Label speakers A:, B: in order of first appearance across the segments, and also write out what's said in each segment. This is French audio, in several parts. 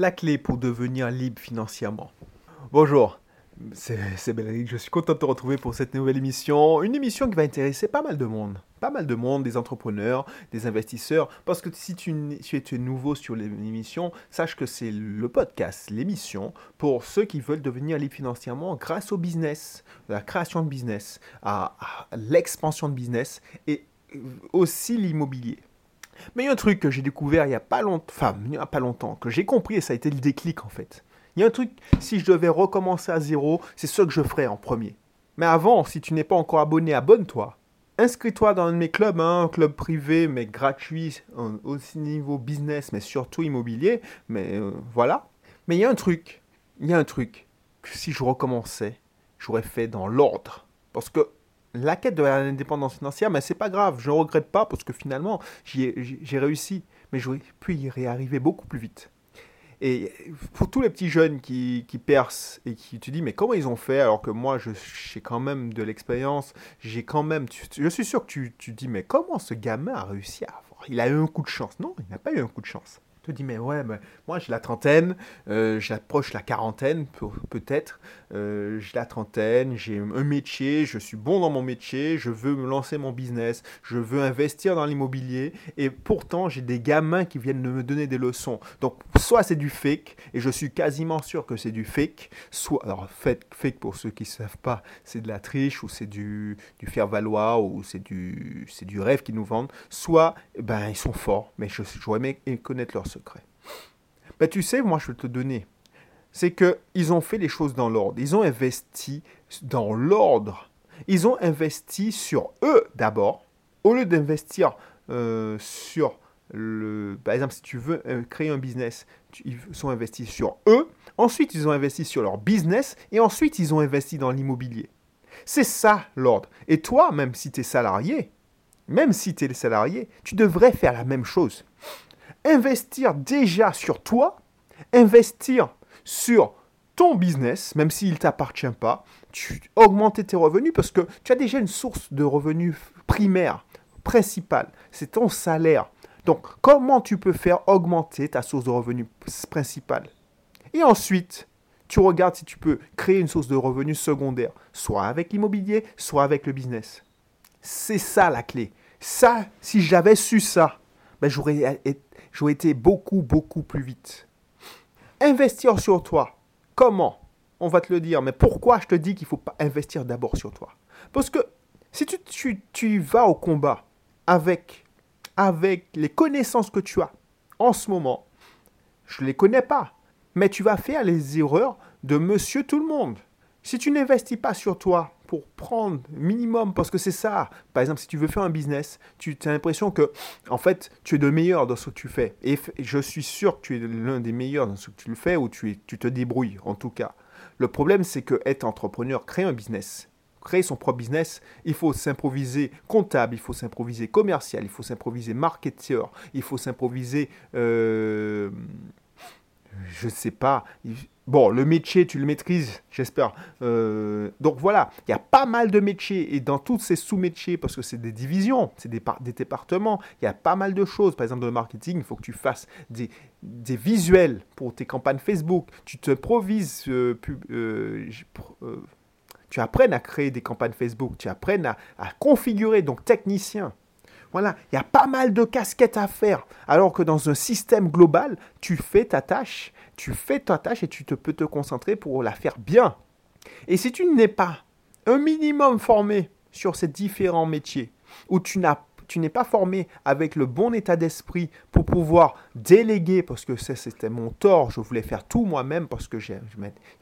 A: la clé pour devenir libre financièrement. Bonjour, c'est Belric, je suis content de te retrouver pour cette nouvelle émission. Une émission qui va intéresser pas mal de monde. Pas mal de monde, des entrepreneurs, des investisseurs. Parce que si tu, es nouveau sur l'émission, sache que c'est le podcast, l'émission, pour ceux qui veulent devenir libres financièrement grâce au business, à la création de business, à, à l'expansion de business et aussi l'immobilier. Mais il y a un truc que j'ai découvert il n'y a pas longtemps, enfin, il n'y a pas longtemps, que j'ai compris et ça a été le déclic en fait. Il y a un truc, si je devais recommencer à zéro, c'est ce que je ferais en premier. Mais avant, si tu n'es pas encore abonné, abonne-toi. Inscris-toi dans un de mes clubs, hein, un club privé, mais gratuit, aussi niveau business, mais surtout immobilier. Mais euh, voilà. Mais il y a un truc, il y a un truc que si je recommençais, j'aurais fait dans l'ordre. Parce que la quête de l'indépendance financière, mais c'est pas grave, je ne regrette pas parce que finalement, j'ai réussi, mais j'aurais pu y réarriver beaucoup plus vite. Et pour tous les petits jeunes qui, percent et qui te disent, mais comment ils ont fait alors que moi, j'ai quand même de l'expérience, j'ai quand même. je suis sûr que tu, tu dis, mais comment ce gamin a réussi à avoir Il a eu un coup de chance. Non, il n'a pas eu un coup de chance te dis, mais ouais, moi j'ai la trentaine, euh, j'approche la quarantaine peut-être, euh, j'ai la trentaine, j'ai un métier, je suis bon dans mon métier, je veux me lancer mon business, je veux investir dans l'immobilier, et pourtant j'ai des gamins qui viennent de me donner des leçons. Donc soit c'est du fake, et je suis quasiment sûr que c'est du fake, soit, alors fake, fake pour ceux qui ne savent pas, c'est de la triche, ou c'est du, du faire-valoir, ou c'est du, du rêve qu'ils nous vendent, soit ben, ils sont forts, mais j'aurais aimé connaître leur secret. Ben, tu sais, moi, je vais te donner. C'est qu'ils ont fait les choses dans l'ordre. Ils ont investi dans l'ordre. Ils ont investi sur eux d'abord, au lieu d'investir euh, sur le. Par exemple, si tu veux euh, créer un business, ils sont investis sur eux. Ensuite, ils ont investi sur leur business. Et ensuite, ils ont investi dans l'immobilier. C'est ça l'ordre. Et toi, même si tu es salarié, même si tu es salarié, tu devrais faire la même chose investir déjà sur toi, investir sur ton business, même s'il ne t'appartient pas, tu augmenter tes revenus parce que tu as déjà une source de revenus primaire, principale, c'est ton salaire. Donc, comment tu peux faire augmenter ta source de revenus principale? Et ensuite, tu regardes si tu peux créer une source de revenus secondaire, soit avec l'immobilier, soit avec le business. C'est ça la clé. Ça, si j'avais su ça, ben, j'aurais été beaucoup, beaucoup plus vite. Investir sur toi. Comment? On va te le dire, mais pourquoi je te dis qu'il ne faut pas investir d'abord sur toi? Parce que si tu, tu, tu, vas au combat avec, avec les connaissances que tu as en ce moment, je ne les connais pas, mais tu vas faire les erreurs de monsieur tout le monde. Si tu n'investis pas sur toi, pour prendre minimum, parce que c'est ça. Par exemple, si tu veux faire un business, tu as l'impression que, en fait, tu es le meilleur dans ce que tu fais. Et je suis sûr que tu es l'un des meilleurs dans ce que tu le fais, ou tu, tu te débrouilles, en tout cas. Le problème, c'est que être entrepreneur, créer un business, créer son propre business, il faut s'improviser comptable, il faut s'improviser commercial, il faut s'improviser marketeur, il faut s'improviser, euh, je sais pas, Bon, le métier, tu le maîtrises, j'espère. Euh, donc voilà, il y a pas mal de métiers. Et dans tous ces sous-métiers, parce que c'est des divisions, c'est des, départements, il y a pas mal de choses. Par exemple, dans le marketing, il faut que tu fasses des, visuels pour tes campagnes Facebook. Tu te provises, euh, euh, tu apprennes à créer des campagnes Facebook. Tu apprennes à, à configurer, donc technicien. Voilà, il y a pas mal de casquettes à faire. Alors que dans un système global, tu fais ta tâche tu fais ta tâche et tu te peux te concentrer pour la faire bien. Et si tu n'es pas un minimum formé sur ces différents métiers, ou tu n'es pas formé avec le bon état d'esprit pour pouvoir déléguer, parce que c'était mon tort, je voulais faire tout moi-même, parce que je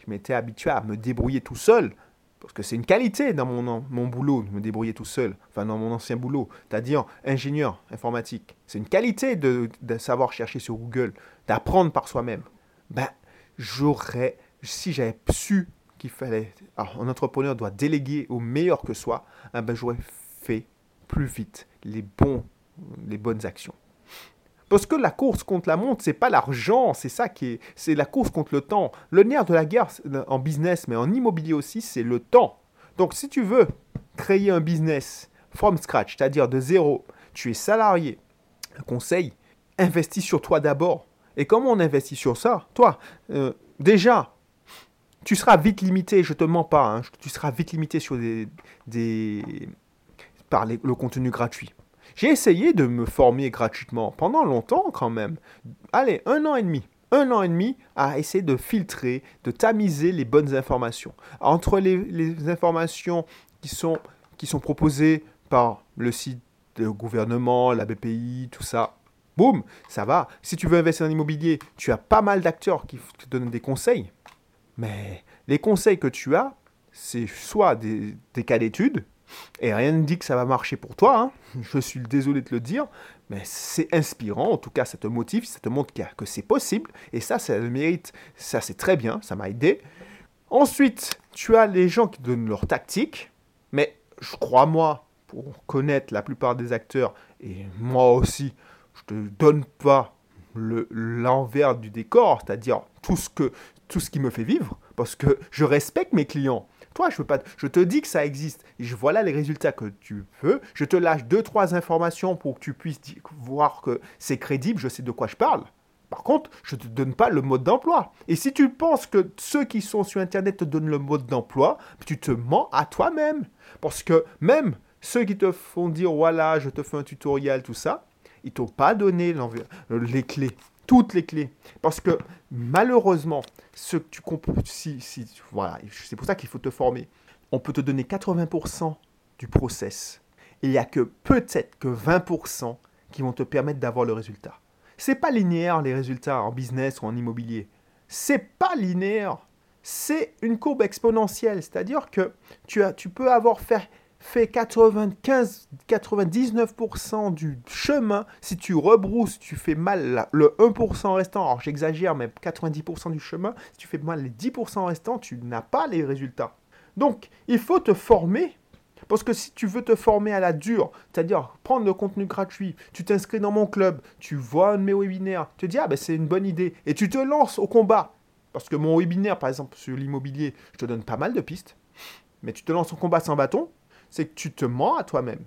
A: m'étais habitué à me débrouiller tout seul, parce que c'est une qualité dans mon, mon boulot, de me débrouiller tout seul, enfin dans mon ancien boulot, c'est-à-dire ingénieur informatique. C'est une qualité de savoir chercher sur Google, d'apprendre par soi-même ben, j'aurais, si j'avais su qu'il fallait, alors un entrepreneur doit déléguer au meilleur que soi, ben, j'aurais fait plus vite les, bons, les bonnes actions. Parce que la course contre la montre, c'est pas l'argent, c'est ça qui est, c'est la course contre le temps. Le nerf de la guerre en business, mais en immobilier aussi, c'est le temps. Donc si tu veux créer un business from scratch, c'est-à-dire de zéro, tu es salarié, conseil, investis sur toi d'abord Et comment on investit sur ça Toi, euh, déjà, tu seras vite limité, je te mens pas, hein, tu seras vite limité sur des, des par le contenu gratuit. J'ai essayé de me former gratuitement pendant longtemps quand même. Allez, un an et demi. Un an et demi à essayer de filtrer, de tamiser les bonnes informations. Entre les, les informations qui sont, qui sont proposées par le site du gouvernement, la BPI, tout ça, boum, ça va. Si tu veux investir en immobilier, tu as pas mal d'acteurs qui te donnent des conseils. Mais les conseils que tu as, c'est soit des, cas d'études, et rien ne dit que ça va marcher pour toi, hein. je suis désolé de le dire, mais c'est inspirant, en tout cas ça te motive, ça te montre que c'est possible, et ça, ça le mérite, ça c'est très bien, ça m'a aidé. Ensuite, tu as les gens qui donnent leur tactique, mais je crois moi, pour connaître la plupart des acteurs, et moi aussi, je te donne pas l'envers du décor, c'est-à-dire tout ce, qui me fait vivre, parce que je respecte mes clients. Toi, je, veux pas, je te dis que ça existe, et je, voilà les résultats que tu veux, je te lâche deux, trois informations pour que tu puisses voir que c'est crédible, je sais de quoi je parle. Par contre, je ne te donne pas le mode d'emploi. Et si tu penses que ceux qui sont sur Internet te donnent le mode d'emploi, tu te mens à toi-même. Parce que même ceux qui te font dire, voilà, je te fais un tutoriel, tout ça, ils t'ont pas donné les clés, toutes les clés. Parce que malheureusement, ce que tu comprends, si, si, c'est pour ça qu'il faut te former. On peut te donner 80% du process. Il n'y a que peut-être que 20% qui vont te permettre d'avoir le résultat. C'est pas linéaire les résultats en business ou en immobilier. C'est pas linéaire. C'est une courbe exponentielle, c'est-à-dire que tu, as, tu peux avoir fait fait 95-99% du chemin, si tu rebrousses, tu fais mal le 1% restant, alors j'exagère, mais 90% du chemin, si tu fais mal les 10% restants, tu n'as pas les résultats. Donc, il faut te former. Parce que si tu veux te former à la dure, c'est-à-dire prendre le contenu gratuit, tu t'inscris dans mon club, tu vois un de mes webinaires, tu te dis, ah ben c'est une bonne idée, et tu te lances au combat. Parce que mon webinaire, par exemple, sur l'immobilier, je te donne pas mal de pistes, mais tu te lances au combat sans bâton, c'est que tu te mens à toi-même.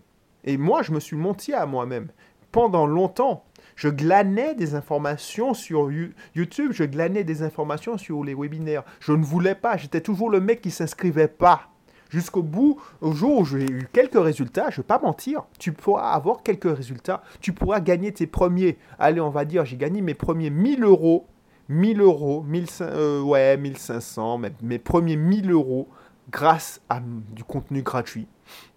A: Et moi, je me suis menti à moi-même. Pendant longtemps, je glanais des informations sur YouTube, je glanais des informations sur les webinaires. Je ne voulais pas, j'étais toujours le mec qui s'inscrivait pas. Jusqu'au bout, au jour où j'ai eu quelques résultats, je ne vais pas mentir, tu pourras avoir quelques résultats. Tu pourras gagner tes premiers, allez, on va dire, j'ai gagné mes premiers 1000 euros, 1000 euros, 1500, euh, ouais, 1500, mes premiers 1000 euros grâce à du contenu gratuit.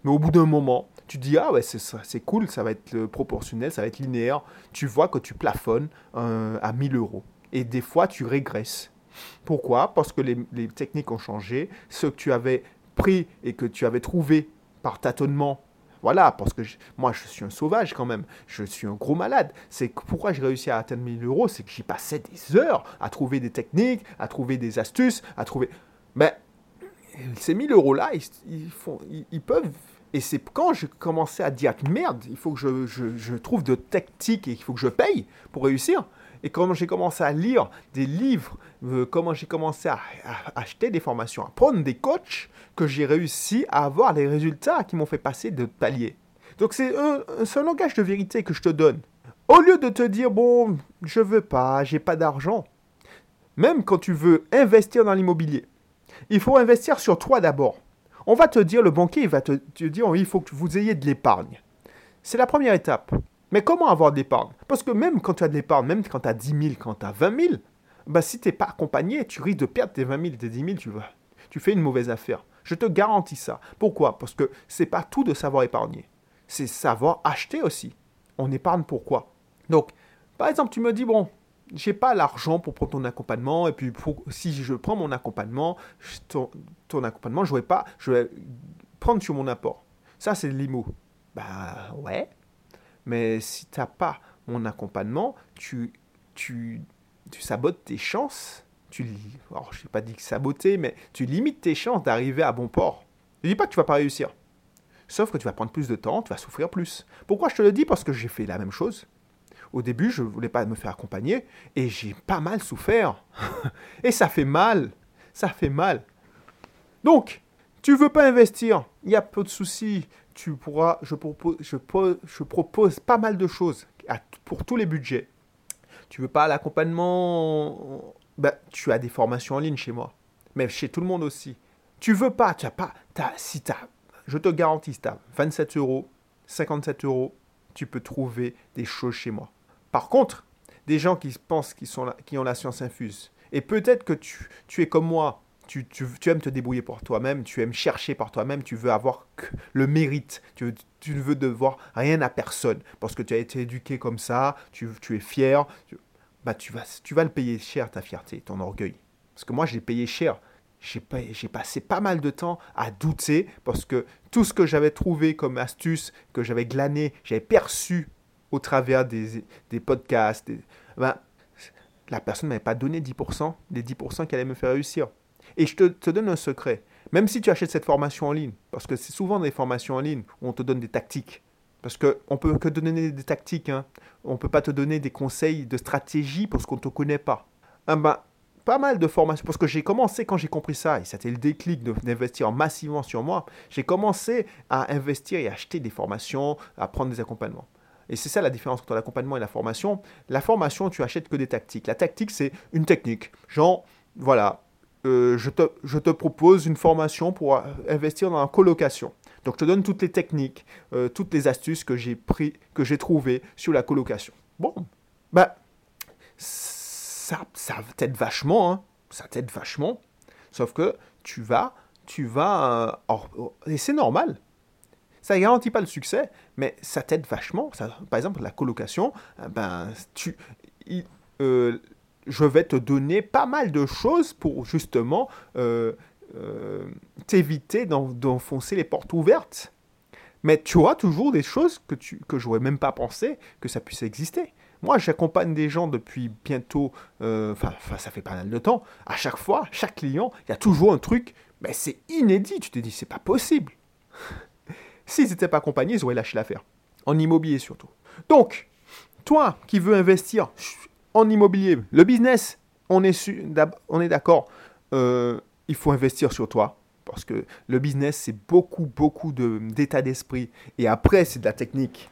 A: Mais au bout d'un moment, tu dis ah ouais c'est cool, ça va être proportionnel, ça va être linéaire. Tu vois que tu plafonnes euh, à 1000 euros. Et des fois tu régresses. Pourquoi? Parce que les, les, techniques ont changé. Ce que tu avais pris et que tu avais trouvé par tâtonnement. Voilà, parce que moi je suis un sauvage quand même, je suis un gros malade. C'est pourquoi j'ai réussi à atteindre 1000 euros, c'est que j'y passais des heures à trouver des techniques, à trouver des astuces, à trouver. Mais ces 1000 euros-là, ils, font, ils, peuvent. Et c'est quand j'ai commencé à dire merde, il faut que je, trouve de tactiques et il faut que je paye pour réussir. Et comment j'ai commencé à lire des livres, euh, comment j'ai commencé à, acheter des formations, à prendre des coachs, que j'ai réussi à avoir les résultats qui m'ont fait passer de palier. Donc c'est un, un langage de vérité que je te donne. Au lieu de te dire, bon, je veux pas, j'ai pas d'argent, même quand tu veux investir dans l'immobilier, il faut investir sur toi d'abord. On va te dire, le banquier il va te, dire, il faut que vous ayez de l'épargne. C'est la première étape. Mais comment avoir de l'épargne? Parce que même quand tu as de l'épargne, même quand tu as 10 000, quand tu as 20 000, bah, si tu n'es pas accompagné, tu risques de perdre tes 20 000, tes 10 000, tu, tu fais une mauvaise affaire. Je te garantis ça. Pourquoi? Parce que c'est pas tout de savoir épargner. C'est savoir acheter aussi. On épargne pourquoi? Donc, par exemple, tu me dis, bon, j'ai pas l'argent pour prendre ton accompagnement et puis si je prends mon accompagnement, ton, accompagnement, je vais pas, je vais prendre sur mon apport. Ça c'est l'IMO. Bah ouais. Mais si tu n'as pas mon accompagnement, tu, tu, tu sabotes tes chances. Tu, alors je n'ai pas dit que saboter, mais tu limites tes chances d'arriver à bon port. Je dis pas que tu vas pas réussir. Sauf que tu vas prendre plus de temps, tu vas souffrir plus. Pourquoi je te le dis? Parce que j'ai fait la même chose. Au début, je ne voulais pas me faire accompagner et j'ai pas mal souffert. et ça fait mal. Ça fait mal. Donc, tu veux pas investir, il y a peu de soucis. Tu pourras, je propose, je, je propose pas mal de choses pour tous les budgets. Tu veux pas l'accompagnement ben, Tu as des formations en ligne chez moi. Mais chez tout le monde aussi. Tu veux pas, tu as pas. As, si je te garantis, si tu as 27 euros, 57 euros, tu peux trouver des choses chez moi. Par contre, des gens qui pensent qu'ils sont qui ont la science infuse, et peut-être que tu, tu es comme moi, tu, tu, aimes te débrouiller pour toi-même, tu aimes chercher par toi-même, tu veux avoir le mérite, tu, tu, ne veux devoir rien à personne, parce que tu as été éduqué comme ça, tu, es fier, bah tu, vas, tu vas le payer cher, ta fierté, ton orgueil. Parce que moi, j'ai payé cher. J'ai passé pas mal de temps à douter, parce que tout ce que j'avais trouvé comme astuce, que j'avais glané, j'avais perçu au travers des, des podcasts, ben, la personne ne m'avait pas donné 10%, des 10% qui allaient me faire réussir. Et je te, donne un secret. Même si tu achètes cette formation en ligne, parce que c'est souvent des formations en ligne où on te donne des tactiques. Parce qu'on ne peut que te donner des tactiques. Hein. On ne peut pas te donner des conseils de stratégie parce qu'on ne te connaît pas. Ah ben, pas mal de formations. Parce que j'ai commencé, quand j'ai compris ça, et c'était le déclic d'investir massivement sur moi, j'ai commencé à investir et acheter des formations, à prendre des accompagnements. Et c'est ça la différence entre l'accompagnement et la formation. La formation, tu achètes que des tactiques. La tactique, c'est une technique. Genre, voilà, euh, je, te, je, te, propose une formation pour euh, investir dans la colocation. Donc, je te donne toutes les techniques, euh, toutes les astuces que j'ai pris, que j'ai trouvées sur la colocation. Bon, bah, ça, ça t'aide vachement, hein. ça t'aide vachement. Sauf que tu vas, tu vas, et c'est normal. Ça ne garantit pas le succès, mais ça t'aide vachement. Par exemple, la colocation, ben, tu, je vais te donner pas mal de choses pour justement euh, euh, t'éviter d'enfoncer les portes ouvertes. Mais tu auras toujours des choses que, tu, que même pas pensé que ça puisse exister. Moi, j'accompagne des gens depuis bientôt, euh, enfin, ça fait pas mal de temps. À chaque fois, chaque client, il y a toujours un truc, mais c'est inédit. Tu te dis, c'est pas possible. S'ils n'étaient pas accompagnés, ils auraient lâché l'affaire. En immobilier surtout. Donc, toi qui veux investir en immobilier. Le business, on est, d'accord, euh, il faut investir sur toi. Parce que le business, c'est beaucoup, beaucoup d'état d'esprit. Et après, c'est de la technique.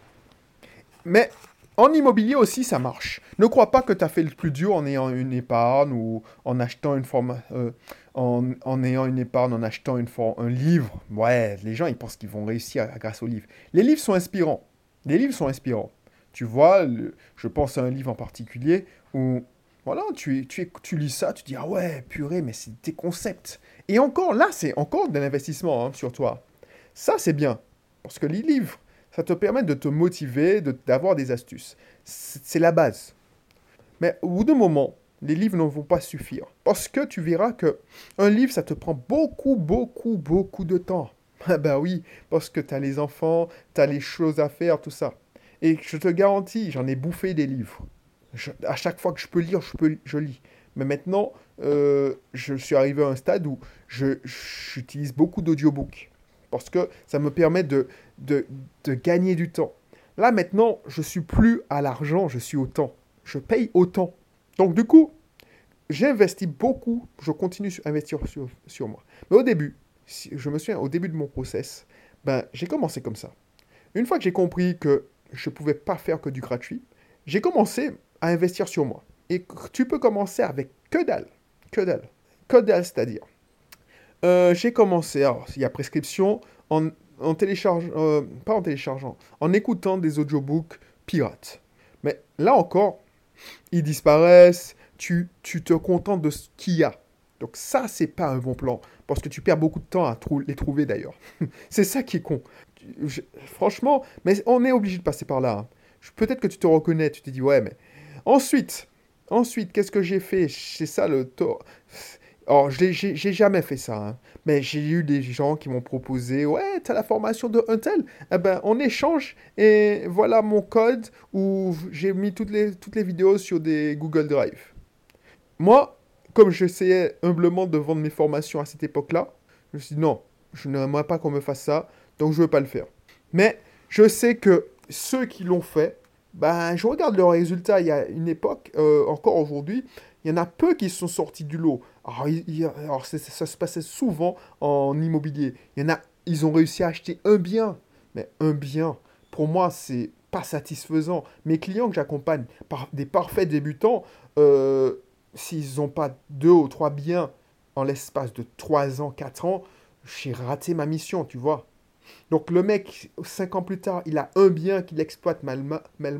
A: Mais en immobilier aussi, ça marche. Ne crois pas que tu as fait le plus dur en ayant une épargne ou en achetant une forme, euh, en, ayant une épargne, en achetant une un livre. Ouais, les gens, ils pensent qu'ils vont réussir grâce au livre. Les livres sont inspirants. Les livres sont inspirants. Tu vois, je pense à un livre en particulier où, voilà, tu, tu, tu lis ça, tu dis, ah ouais, purée, mais c'est des concepts. Et encore, là, c'est encore de l'investissement hein, sur toi. Ça, c'est bien. Parce que les livres, ça te permet de te motiver, d'avoir des astuces. C'est la base. Mais au bout d'un moment, les livres ne vont pas suffire. Parce que tu verras que un livre, ça te prend beaucoup, beaucoup, beaucoup de temps. Ah ben oui, parce que tu as les enfants, tu as les choses à faire, tout ça. Et je te garantis, j'en ai bouffé des livres. à chaque fois que je peux lire, je, peux, je lis. Mais maintenant, euh, je suis arrivé à un stade où j'utilise beaucoup d'audiobooks. Parce que ça me permet de, de, de, gagner du temps. Là, maintenant, je suis plus à l'argent, je suis au temps. Je paye autant. Donc, du coup, j'investis beaucoup. Je continue à investir sur, sur moi. Mais au début, je me souviens, au début de mon process, ben, j'ai commencé comme ça. Une fois que j'ai compris que je ne pouvais pas faire que du gratuit. J'ai commencé à investir sur moi. Et tu peux commencer avec que dalle. Que dalle. Que dalle, c'est-à-dire. Euh, j'ai commencé, alors il y a prescription, en, en téléchargeant, euh, pas en téléchargeant, en écoutant des audiobooks pirates. Mais là encore, ils disparaissent, tu, tu te contentes de ce qu'il y a. Donc ça, c'est pas un bon plan, parce que tu perds beaucoup de temps à les trouver d'ailleurs. c'est ça qui est con franchement, mais on est obligé de passer par là. Hein. Peut-être que tu te reconnais, tu te dis, ouais, mais. Ensuite, ensuite, qu'est-ce que j'ai fait? C'est ça le tort. Alors, j'ai jamais fait ça, hein. mais j'ai eu des gens qui m'ont proposé, ouais, t'as la formation de un tel, eh ben, on échange et voilà mon code où j'ai mis toutes les, toutes les vidéos sur des Google Drive. Moi, comme j'essayais humblement de vendre mes formations à cette époque-là, je me suis dit, non, je n'aimerais pas qu'on me fasse ça donc je ne veux pas le faire. Mais je sais que ceux qui l'ont fait, ben, je regarde leurs résultats il y a une époque, euh, encore aujourd'hui, il y en a peu qui sont sortis du lot. Alors, ça se passait souvent en immobilier. Il y en a, ils ont réussi à acheter un bien. Mais un bien, pour moi, c'est pas satisfaisant. Mes clients que j'accompagne, par des parfaits débutants, euh, s'ils n'ont pas deux ou trois biens en l'espace de trois ans, quatre ans, j'ai raté ma mission, tu vois. Donc le mec, cinq ans plus tard, il a un bien qu'il exploite mal,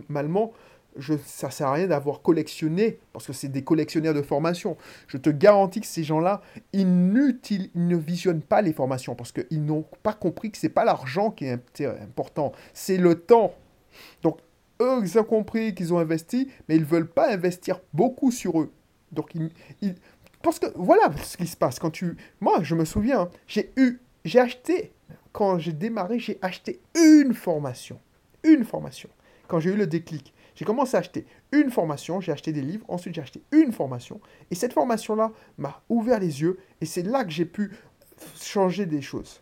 A: malement. Je, ça sert à rien d'avoir collectionné, parce que c'est des collectionneurs de formation. Je te garantis que ces gens-là, ils, ils, ne visionnent pas les formations, parce qu'ils n'ont pas compris que c'est pas l'argent qui est important, c'est le temps. Donc eux, ils ont compris qu'ils ont investi, mais ils ne veulent pas investir beaucoup sur eux. Donc ils, parce que voilà ce qui se passe quand tu. Moi, je me souviens, j'ai eu, j'ai acheté quand j'ai démarré, j'ai acheté une formation. Une formation. Quand j'ai eu le déclic, j'ai commencé à acheter une formation, j'ai acheté des livres, ensuite j'ai acheté une formation. Et cette formation-là m'a ouvert les yeux et c'est là que j'ai pu changer des choses.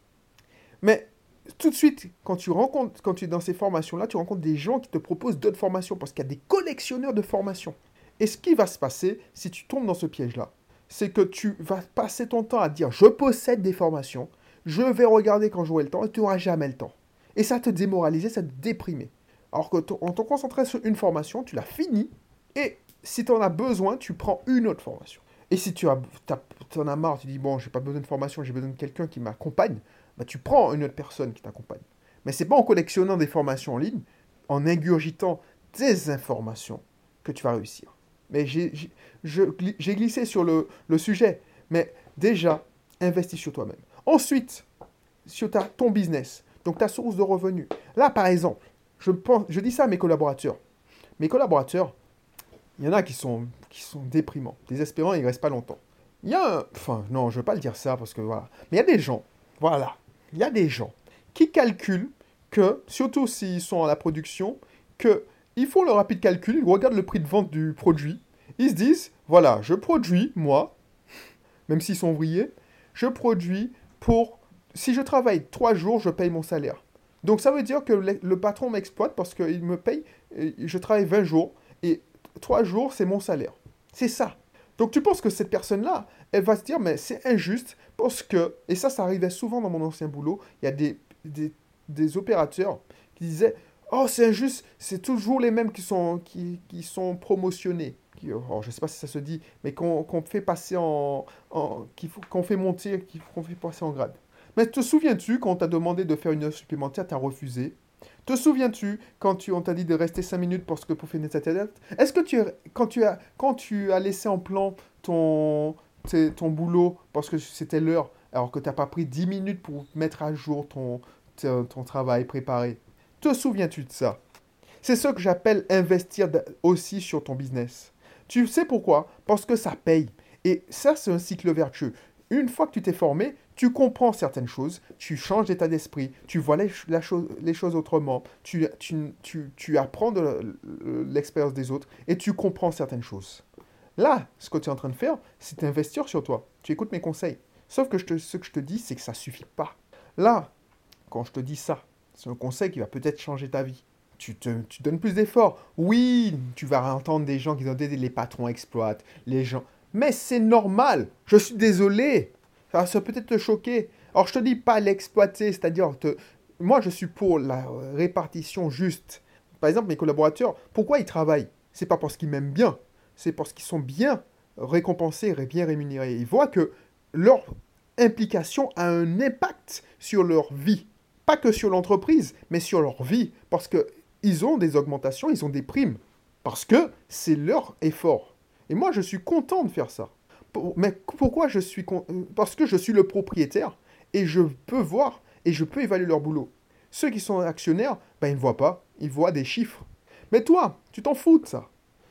A: Mais tout de suite, quand tu rencontres, quand tu es dans ces formations-là, tu rencontres des gens qui te proposent d'autres formations parce qu'il y a des collectionneurs de formations. Et ce qui va se passer si tu tombes dans ce piège-là, c'est que tu vas passer ton temps à dire je possède des formations, je vais regarder quand j'aurai le temps, et tu n'auras jamais le temps. Et ça te démoraliser, ça te déprimer. Alors que en te concentrant sur une formation, tu l'as fini, et si tu en as besoin, tu prends une autre formation. Et si tu as, en as marre, tu dis, bon, j'ai pas besoin de formation, j'ai besoin de quelqu'un qui m'accompagne, bah, tu prends une autre personne qui t'accompagne. Mais c'est pas en collectionnant des formations en ligne, en ingurgitant des informations, que tu vas réussir. Mais j'ai glissé sur le, le sujet. Mais déjà, investis sur toi-même. Ensuite, sur ta, ton business, donc ta source de revenus. Là, par exemple, je, dis ça à mes collaborateurs. Mes collaborateurs, il y en a qui sont, déprimants, désespérants, ils ne restent pas longtemps. Il y a Enfin, non, je ne veux pas le dire ça parce que voilà. Mais il y a des gens, voilà, il y a des gens qui calculent que, surtout s'ils sont à la production, qu'ils font le rapide calcul, ils regardent le prix de vente du produit, ils se disent, voilà, je produis, moi, même s'ils sont ouvriers, je produis pour... Si je travaille trois jours, je paye mon salaire. Donc ça veut dire que le, patron m'exploite parce qu'il me paye, je travaille 20 jours, et trois jours, c'est mon salaire. C'est ça. Donc tu penses que cette personne-là, elle va se dire, mais c'est injuste parce que, et ça, ça arrivait souvent dans mon ancien boulot, il y a des, opérateurs qui disaient, oh c'est injuste, c'est toujours les mêmes qui sont, qui, sont promotionnés. Je ne sais pas si ça se dit, mais qu'on fait passer en, qu'on fait monter, qu'on fait passer en grade. Mais te souviens-tu quand on t'a demandé de faire une heure supplémentaire, tu as refusé? Te souviens-tu quand tu, on t'a dit de rester 5 minutes parce que pour finir ta tête Est-ce que tu, quand tu, as, quand tu as laissé en plan ton, ton boulot parce que c'était l'heure, alors que tu n'as pas pris 10 minutes pour mettre à jour ton, ton travail préparé, te souviens-tu de ça? C'est ce que j'appelle investir aussi sur ton business. Tu sais pourquoi? Parce que ça paye. Et ça, c'est un cycle vertueux. Une fois que tu t'es formé, tu comprends certaines choses, tu changes d'état d'esprit, tu vois les, choses autrement, tu, apprends de l'expérience des autres et tu comprends certaines choses. Là, ce que tu es en train de faire, c'est investir sur toi. Tu écoutes mes conseils. Sauf que ce que je te dis, c'est que ça suffit pas. Là, quand je te dis ça, c'est un conseil qui va peut-être changer ta vie tu, te, tu donnes plus d'efforts. Oui, tu vas entendre des gens qui ont dit les patrons exploitent, les gens. Mais c'est normal. Je suis désolé. Ça peut-être te choquer. Alors, je te dis pas l'exploiter, c'est-à-dire, moi, je suis pour la répartition juste. Par exemple, mes collaborateurs, pourquoi ils travaillent? C'est pas parce qu'ils m'aiment bien, c'est parce qu'ils sont bien récompensés et bien rémunérés. Ils voient que leur implication a un impact sur leur vie. Pas que sur l'entreprise, mais sur leur vie. Parce que ils ont des augmentations, ils ont des primes. Parce que c'est leur effort. Et moi, je suis content de faire ça. Mais pourquoi je suis euh, Parce que je suis le propriétaire et je peux voir et je peux évaluer leur boulot. Ceux qui sont actionnaires, ben, ils ne voient pas, ils voient des chiffres. Mais toi, tu t'en fous de ça.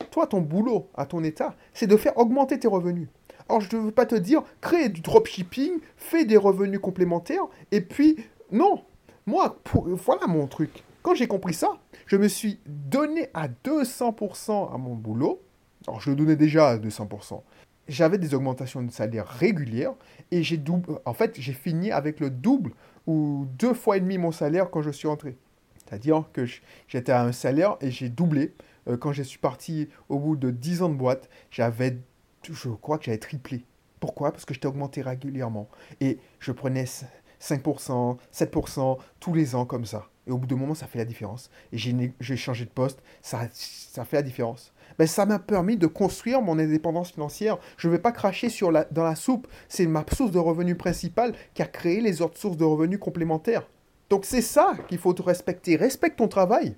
A: Toi, ton boulot, à ton état, c'est de faire augmenter tes revenus. Alors, je ne veux pas te dire, crée du dropshipping, fais des revenus complémentaires, et puis, non. Moi, voilà mon truc. Quand j'ai compris ça, je me suis donné à 200% à mon boulot. Alors, je donnais déjà à 200%. J'avais des augmentations de salaire régulières et j'ai double, en fait, j'ai fini avec le double ou deux fois et demi mon salaire quand je suis entré. C'est-à-dire que j'étais à un salaire et j'ai doublé. Euh, quand je suis parti au bout de 10 ans de boîte, j'avais, je crois que j'avais triplé. Pourquoi? Parce que j'étais augmenté régulièrement. Et je prenais 5%, 7%, tous les ans comme ça. Et au bout d'un moment, ça fait la différence. Et j'ai changé de poste, ça, ça fait la différence. Ben, ça m'a permis de construire mon indépendance financière. Je ne vais pas cracher sur la, dans la soupe. C'est ma source de revenus principale qui a créé les autres sources de revenus complémentaires. Donc c'est ça qu'il faut te respecter. Respecte ton travail.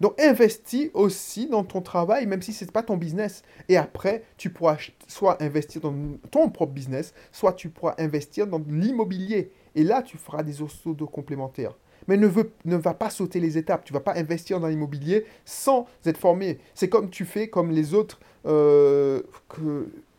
A: Donc investis aussi dans ton travail, même si ce n'est pas ton business. Et après, tu pourras soit investir dans ton propre business, soit tu pourras investir dans l'immobilier. Et là, tu feras des de complémentaires. Mais ne, va pas sauter les étapes. Tu ne vas pas investir dans l'immobilier sans être formé. C'est comme tu fais comme les autres euh,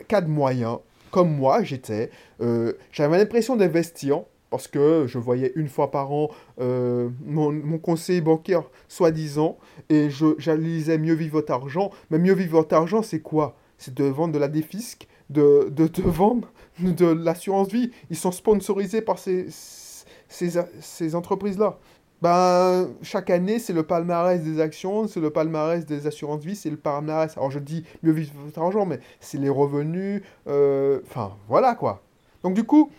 A: cadres moyens. Comme moi, j'étais. Euh, j'avais l'impression d'investir parce que je voyais une fois par an euh, mon, conseiller bancaire, soi-disant, et j'analysais mieux vivre votre argent. Mais mieux vivre votre argent, c'est quoi? C'est de vendre de la défisque, de, de, de vendre? De l'assurance vie. Ils sont sponsorisés par ces, ces, ces entreprises-là. Ben, chaque année, c'est le palmarès des actions, c'est le palmarès des assurances vie, c'est le palmarès. Alors je dis mieux vivre votre argent, mais c'est les revenus. Euh, enfin, voilà quoi. Donc du coup,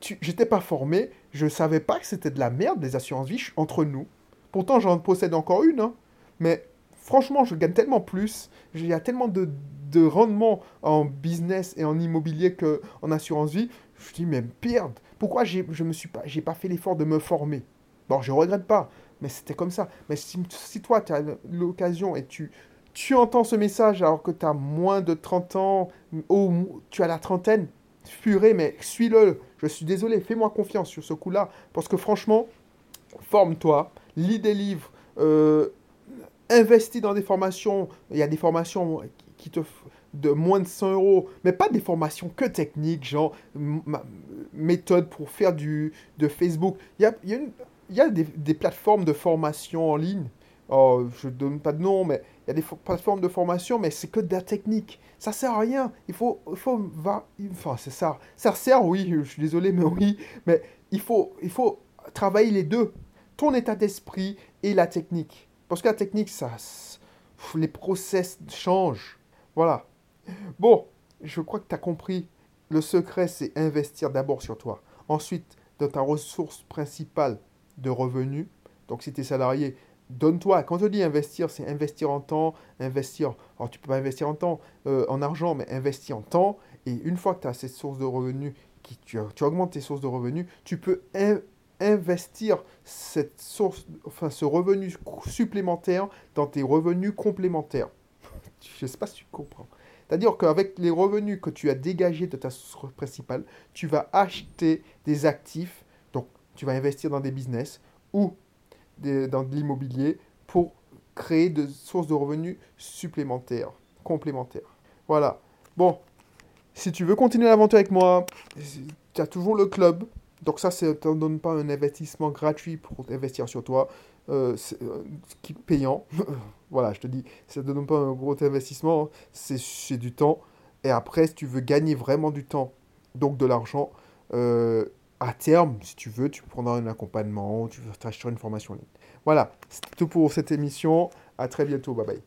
A: j'étais pas formé, je savais pas que c'était de la merde les assurances vie entre nous. Pourtant, j'en possède encore une, hein. mais franchement, je gagne tellement plus, il y a tellement de, de rendement en business et en immobilier qu'en assurance vie. Je dis, mais merde, pourquoi je me suis pas, j'ai pas fait l'effort de me former? Bon, je regrette pas, mais c'était comme ça. Mais si, si toi, tu as l'occasion et tu, tu entends ce message alors que tu as moins de 30 ans ou tu as la trentaine, purée, mais suis-le. Je suis désolé, fais-moi confiance sur ce coup-là. Parce que franchement, forme-toi, lis des livres, euh, investis dans des formations. Il y a des formations qui te de moins de 100 euros, mais pas des formations que techniques, genre méthode pour faire du, de Facebook. Il y a, y y a des, des, plateformes de formation en ligne. Oh, je ne donne pas de nom, mais il y a des plateformes de formation, mais c'est que de la technique. Ça sert à rien. Il faut, il faut, va, enfin, c'est ça. Ça sert, oui, je suis désolé, mais oui, mais il faut, il faut travailler les deux. Ton état d'esprit et la technique. Parce que la technique, ça, les process changent. Voilà. Bon, je crois que tu as compris. Le secret, c'est investir d'abord sur toi. Ensuite, dans ta ressource principale de revenus. Donc, si tu es salarié, donne-toi. Quand je dis investir, c'est investir en temps, investir. Alors, tu peux pas investir en temps, euh, en argent, mais investir en temps. Et une fois que tu as cette source de revenus, qui, tu, tu, augmentes tes sources de revenus, tu peux investir cette source, enfin, ce revenu supplémentaire dans tes revenus complémentaires. Je ne sais pas si tu comprends. C'est-à-dire qu'avec les revenus que tu as dégagés de ta source principale, tu vas acheter des actifs, donc tu vas investir dans des business ou dans de l'immobilier pour créer des sources de revenus supplémentaires, complémentaires. Voilà. Bon, si tu veux continuer l'aventure avec moi, tu as toujours le club. Donc ça, ça ne te donne pas un investissement gratuit pour investir sur toi, euh, euh qui payant. voilà, je te dis, ça ne donne pas un gros investissement, c'est du temps. Et après, si tu veux gagner vraiment du temps, donc de l'argent, euh, à terme, si tu veux, tu prendras un accompagnement, tu vas t'acheter une formation en ligne. Voilà, c'est tout pour cette émission. À très bientôt. Bye bye.